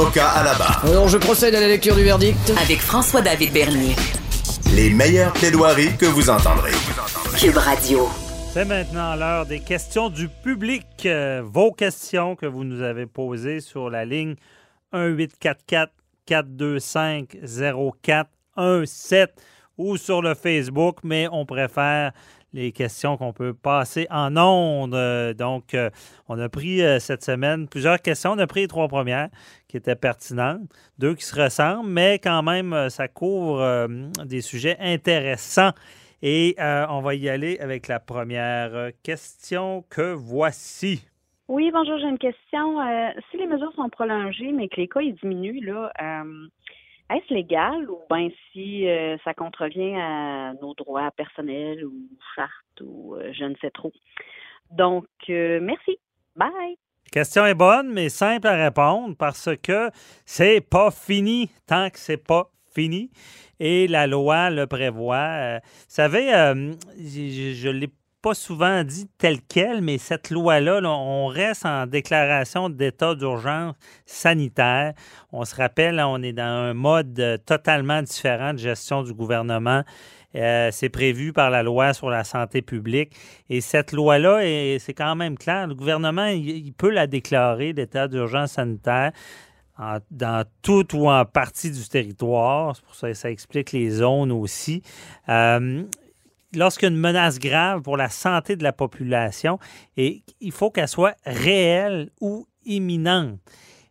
Avocat à la barre. Alors je procède à la lecture du verdict. Avec François-David Bernier. Les meilleures plaidoiries que vous entendrez. Cube Radio. C'est maintenant l'heure des questions du public. Euh, vos questions que vous nous avez posées sur la ligne 1844 425 0417 ou sur le Facebook, mais on préfère les questions qu'on peut passer en ondes. Euh, Donc, euh, on a pris euh, cette semaine plusieurs questions. On a pris les trois premières qui étaient pertinentes, deux qui se ressemblent, mais quand même, ça couvre des sujets intéressants. Et on va y aller avec la première question que voici. Oui, bonjour, j'ai une question. Si les mesures sont prolongées, mais que les cas diminuent, là, est-ce légal ou bien si euh, ça contrevient à nos droits personnels ou chartes ou euh, je ne sais trop? Donc, euh, merci. Bye. Question est bonne, mais simple à répondre parce que c'est pas fini tant que c'est pas fini. Et la loi le prévoit. Vous savez, je ne l'ai pas souvent dit tel quel, mais cette loi-là, là, on reste en déclaration d'état d'urgence sanitaire. On se rappelle, on est dans un mode euh, totalement différent de gestion du gouvernement. Euh, c'est prévu par la loi sur la santé publique. Et cette loi-là, est- c'est quand même clair. Le gouvernement, il, peut la déclarer, l'état d'urgence sanitaire, dans tout ou en partie du territoire. C'est pour ça que ça explique les zones aussi. Euh, Lorsqu'il menace grave pour la santé de la population, et il faut qu'elle soit réelle ou imminente.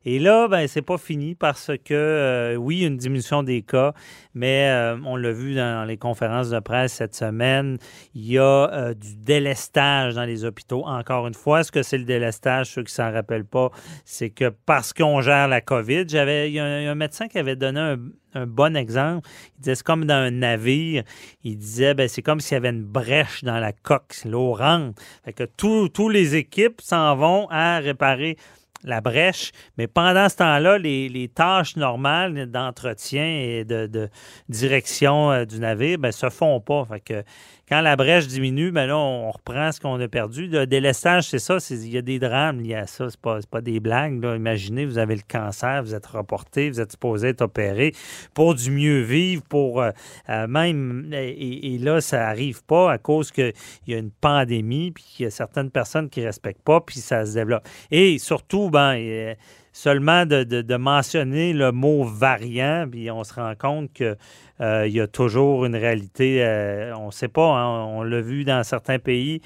Et là, ben, c'est pas fini parce que, euh, oui, une diminution des cas, mais euh, on l'a vu dans les conférences de presse cette semaine, il y a euh, du délestage dans les hôpitaux. Encore une fois, ce que c'est le délestage, ceux qui s'en rappellent pas, c'est que parce qu'on gère la COVID, j'avais, il y a un, médecin qui avait donné un, bon exemple. Il disait, c'est comme dans un navire. Il disait, ben, c'est comme s'il y avait une brèche dans la coque, l'eau rentre. Fait que tous tous les équipes s'en vont à réparer la brèche, mais pendant ce temps-là, les, tâches normales d'entretien et de, direction euh, du navire ne se font pas. Quand la brèche diminue, ben là, on reprend ce qu'on a perdu. Le délestage, c'est ça, il y a des drames liés à ça, pas, c'est pas des blagues. Imaginez, vous avez le cancer, vous êtes reporté, vous êtes supposé être opéré pour du mieux vivre, pour euh, euh, même, et, là, ça arrive pas à cause qu'il y a une pandémie, puis qu'il y a certaines personnes qui respectent pas, puis ça se développe. Et surtout, ben, euh, seulement de, mentionner le mot variant, puis on se rend compte que euh, y a toujours une réalité, euh, on ne sait pas, hein, on l'a vu dans certains pays,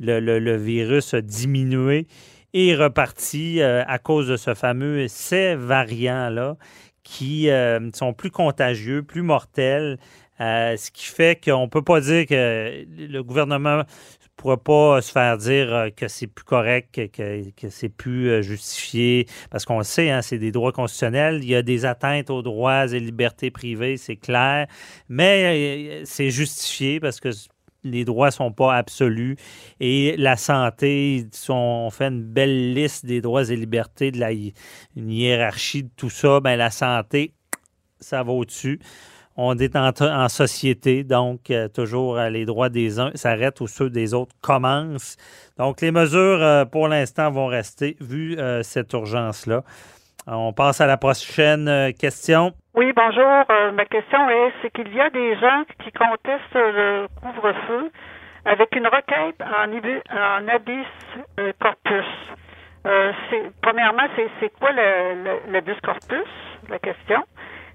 le, virus a diminué et reparti euh, à cause de ce fameux ces variants-là qui sont plus contagieux, plus mortels, euh, ce qui fait qu'on ne peut pas dire que le gouvernement ne pourra pas se faire dire euh, que c'est plus correct, que, que- c'est plus euh, justifié, parce qu'on le sait, hein, c'est des droits constitutionnels, il y a des atteintes aux droits et libertés privées, c'est clair, mais c'est justifié parce que les droits sont pas absolus et la santé, on fait une belle liste des droits et libertés, de la une hiérarchie de tout ça, ben la santé, ça va au-dessus. On est en, société, donc euh, toujours euh, les droits des uns s'arrêtent où ceux des autres commencent. Donc les mesures, euh, pour l'instant, vont rester, vu cette urgence-là. On passe à la prochaine question. Oui, bonjour. Ma question est, c'est qu'il y a des gens qui contestent le couvre-feu avec une requête en, en corpus. Premièrement, c'est, quoi le, l'habis corpus, la question?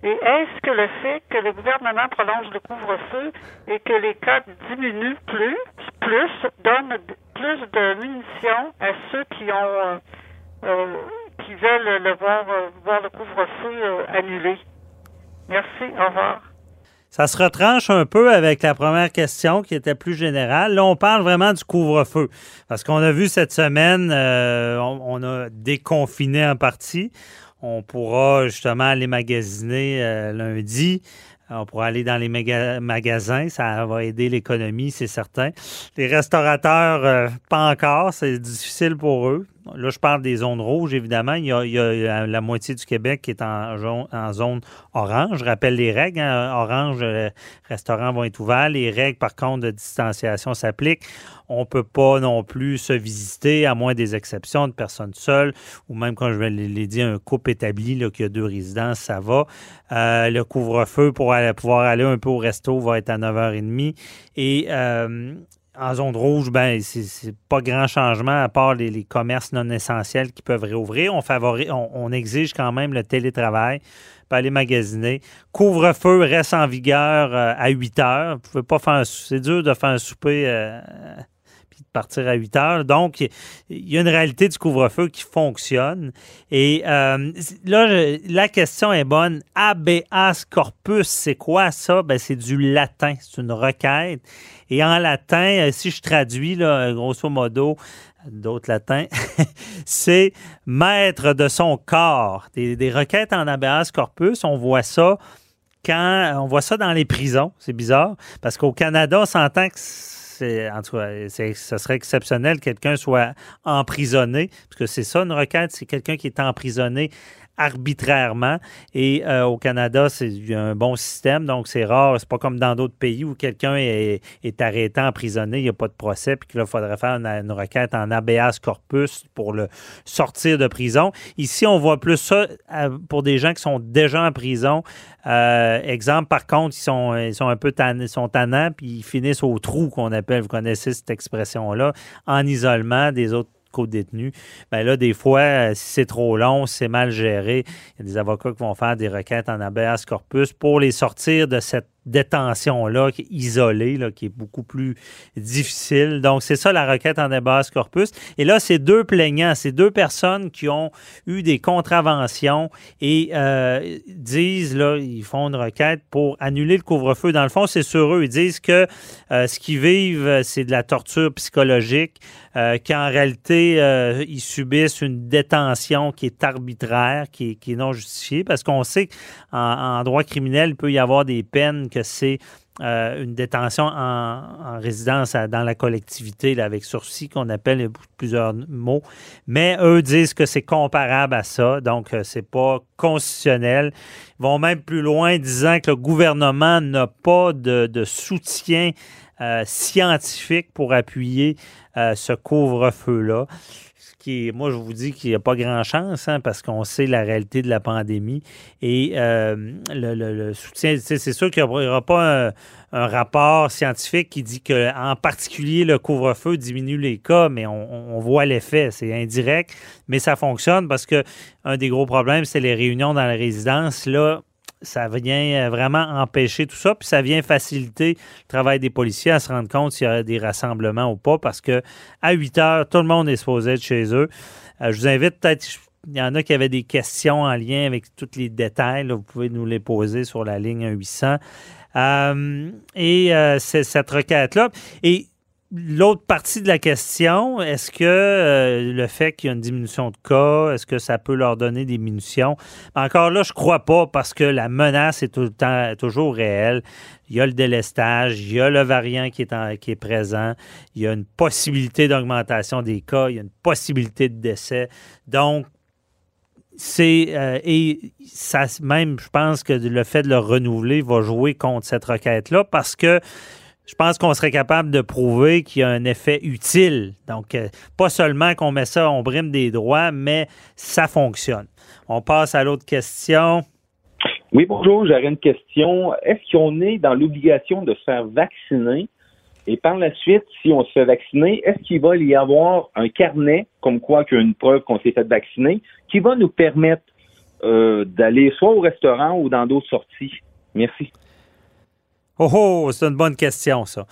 Et est-ce que le fait que le gouvernement prolonge le couvre-feu et que les cas diminuent plus, plus donne plus de munitions à ceux qui ont euh, euh, qui veulent le voir, euh, voir le couvre-feu annulé? Merci, au revoir. Ça se retranche un peu avec la première question qui était plus générale. Là, on parle vraiment du couvre-feu. Parce qu'on a vu cette semaine, on a déconfiné en partie. On pourra justement aller magasiner euh, lundi. On pourra aller dans les magasins, ça va aider l'économie, c'est certain. Les restaurateurs, euh, pas encore, c'est difficile pour eux. Là, je parle des zones rouges, évidemment. Il y a, la moitié du Québec qui est en, zone orange. Je rappelle les règles. Hein. Orange, les restaurants vont être ouverts. Les règles, par contre, de distanciation s'appliquent. On ne peut pas non plus se visiter, à moins des exceptions de personnes seules, ou même, quand je l'ai dit, un couple établi là, qui a deux résidences, ça va. Euh, le couvre-feu pour pouvoir aller un peu au resto va être à 9h30. Et euh, en zone rouge, ben, c'est pas grand changement à part les, commerces non essentiels qui peuvent réouvrir. On, favorise, on, exige quand même le télétravail pas aller magasiner. Couvre-feu reste en vigueur euh, à 8 heures. Vous pouvez pas faire C'est dur de faire un souper euh, partir à 8 heures. Donc, il y a une réalité du couvre-feu qui fonctionne. Et euh, là, la question est bonne. Habeas corpus, c'est quoi ça? Ben, c'est du latin. C'est une requête. Et en latin, euh, si je traduis, grosso modo, d'autres latins, c'est maître de son corps. Des, requêtes en habeas corpus, on voit ça quand on voit ça dans les prisons. C'est bizarre parce qu'au Canada, on s'entend que c'est, en tout cas, ce serait exceptionnel que quelqu'un soit emprisonné, parce que c'est ça une requête, c'est quelqu'un qui est emprisonné arbitrairement. Et euh, au Canada, c'est un bon système, donc c'est rare. C'est pas comme dans d'autres pays où quelqu'un est, arrêté, emprisonné, il n'y a pas de procès, puis qu'il faudrait faire une, requête en habeas corpus pour le sortir de prison. Ici, on voit plus ça euh, pour des gens qui sont déjà en prison. Euh, exemple, par contre, ils sont, un peu tannés, sont tannants, puis ils finissent au trou qu'on appelle, vous connaissez cette expression-là, en isolement des autres co-détenus, ben là, des fois, euh, si c'est trop long, si c'est mal géré, il y a des avocats qui vont faire des requêtes en habeas corpus pour les sortir de cette détention-là, isolée, là, qui est beaucoup plus difficile. Donc, c'est ça la requête en habeas corpus. Et là, c'est deux plaignants, c'est deux personnes qui ont eu des contraventions et euh, disent, là, ils font une requête pour annuler le couvre-feu. Dans le fond, c'est sur eux. Ils disent que euh, ce qu'ils vivent, c'est de la torture psychologique, euh, qu'en réalité, ils subissent une détention qui est arbitraire, qui est, non justifiée, parce qu'on sait qu'en en droit criminel, il peut y avoir des peines que c'est euh, une détention en, résidence dans la collectivité avec sursis qu'on appelle plusieurs mots. Mais eux disent que c'est comparable à ça, donc euh, c'est pas constitutionnel. Ils vont même plus loin disant que le gouvernement n'a pas de, soutien euh, scientifique pour appuyer ce couvre-feu-là moi, je vous dis qu'il n'y a pas grand chance hein, parce qu'on sait la réalité de la pandémie. Et euh, le, soutien, c'est sûr qu'il n'y aura pas un, rapport scientifique qui dit que, en particulier, le couvre-feu diminue les cas, mais on, voit l'effet. C'est indirect, mais ça fonctionne parce que un des gros problèmes, c'est les réunions dans la résidence. Là, ça vient euh, vraiment empêcher tout ça, puis ça vient faciliter le travail des policiers à se rendre compte s'il y a des rassemblements ou pas, parce que à 8 heures, tout le monde est supposé être chez eux. Euh, je vous invite peut-être, il y en a qui avaient des questions en lien avec tous les détails, vous pouvez nous les poser sur la ligne 800. Euh, et c'est cette requête-là. Et L'autre partie de la question, est-ce que euh, le fait qu'il y a une diminution de cas, est-ce que ça peut leur donner des munitions? Encore là, je crois pas parce que la menace est tout le temps toujours réelle. Il y a le délestage, il y a le variant qui est, qui est présent, il y a une possibilité d'augmentation des cas, il y a une possibilité de décès. Donc, c'est euh, et ça même je pense que le fait de le renouveler va jouer contre cette requête là parce que je pense qu'on serait capable de prouver qu'il y a un effet utile. Donc, euh, pas seulement qu'on met ça, on brime des droits, mais ça fonctionne. On passe à l'autre question. Oui, bonjour, j'aurais une question. Est-ce qu'on est dans l'obligation de se faire vacciner? Et par la suite, si on se fait vacciner, est-ce qu'il va y avoir un carnet, comme quoi qu'il y a une preuve qu'on s'est fait vacciner, qui va nous permettre euh, d'aller soit au restaurant ou dans d'autres sorties? Merci. Oh, oh, c'est une bonne question, ça.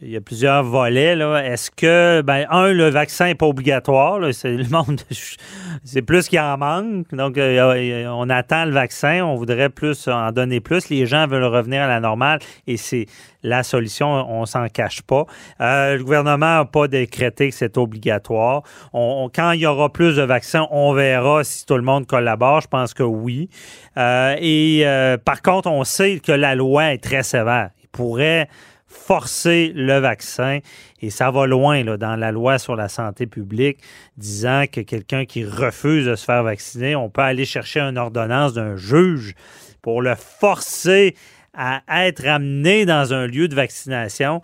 Il y a plusieurs volets. Est-ce que, ben, un, le vaccin n'est pas obligatoire. C'est le monde, c'est plus qu'il en manque. Donc, euh, on attend le vaccin. On voudrait plus en donner plus. Les gens veulent revenir à la normale et c'est la solution. On s'en cache pas. Euh, le gouvernement n'a pas décrété que c'est obligatoire. quand il y aura plus de vaccins, on verra si tout le monde collabore. Je pense que oui. Euh, et par contre, on sait que la loi est très sévère. Il pourrait forcer le vaccin. Et ça va loin là, dans la loi sur la santé publique, disant que quelqu'un qui refuse de se faire vacciner, on peut aller chercher une ordonnance d'un juge pour le forcer à être amené dans un lieu de vaccination,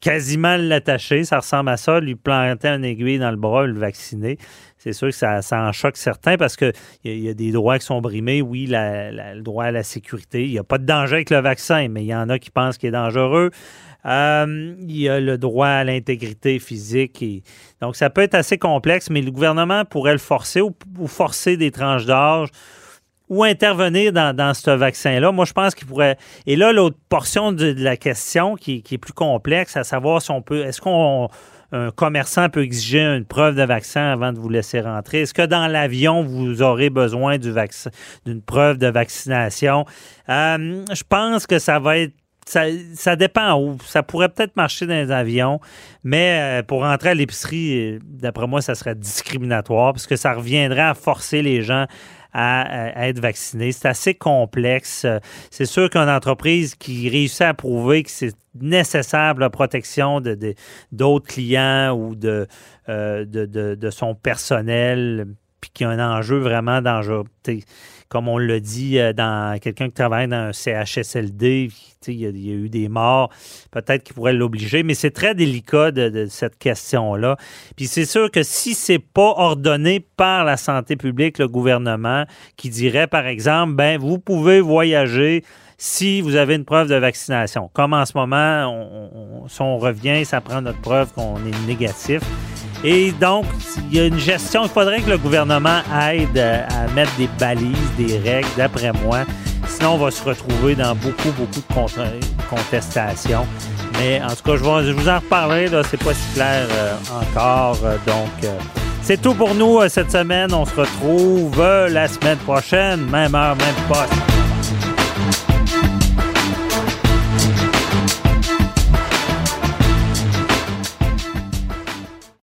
quasiment l'attacher, ça ressemble à ça, lui planter un aiguille dans le bras, le vacciner c'est sûr que ça, en choque certains parce qu'il y, a des droits qui sont brimés. Oui, le droit à la sécurité. Il n'y a pas de danger avec le vaccin, mais il y en a qui pensent qu'il est dangereux. Euh, il y a le droit à l'intégrité physique. donc, ça peut être assez complexe, mais le gouvernement pourrait le forcer ou, forcer des tranches d'âge ou intervenir dans, ce vaccin-là. Moi, je pense qu'il pourrait. Et là, l'autre portion de, la question qui, est plus complexe, à savoir si on peut. Est-ce qu'on un commerçant peut exiger une preuve de vaccin avant de vous laisser rentrer? Est-ce que dans l'avion, vous aurez besoin d'une preuve de vaccination? Euh, je pense que ça va être ça, dépend. Ça pourrait peut-être marcher dans les avions, mais euh, pour rentrer à l'épicerie, d'après moi, ça serait discriminatoire parce que ça reviendrait à forcer les gens à, être vaccinés. C'est assez complexe. C'est sûr qu'une entreprise qui réussit à prouver que c'est nécessaire la protection de, d'autres clients ou de, euh, de, de, son personnel, puis qu'il y a un enjeu vraiment dangereux comme on l'a dit, euh, dans quelqu'un qui travaille dans un CHSLD, il y, a, eu des morts, peut-être qu'il pourrait l'obliger, mais c'est très délicat de, cette question-là. Puis c'est sûr que si c'est pas ordonné par la santé publique, le gouvernement, qui dirait, par exemple, ben vous pouvez voyager si vous avez une preuve de vaccination. Comme en ce moment, si on revient, ça prend notre preuve qu'on est négatif. Et donc, il y a une gestion. Il faudrait que le gouvernement aide à mettre des balises, des règles, d'après moi. Sinon, on va se retrouver dans beaucoup, beaucoup de contestations. Mais en tout cas, je, vais, vous en reparlerai. C'est pas si clair euh, encore. donc, euh, c'est tout pour nous euh, cette semaine. On se retrouve la semaine prochaine, même heure, même poste.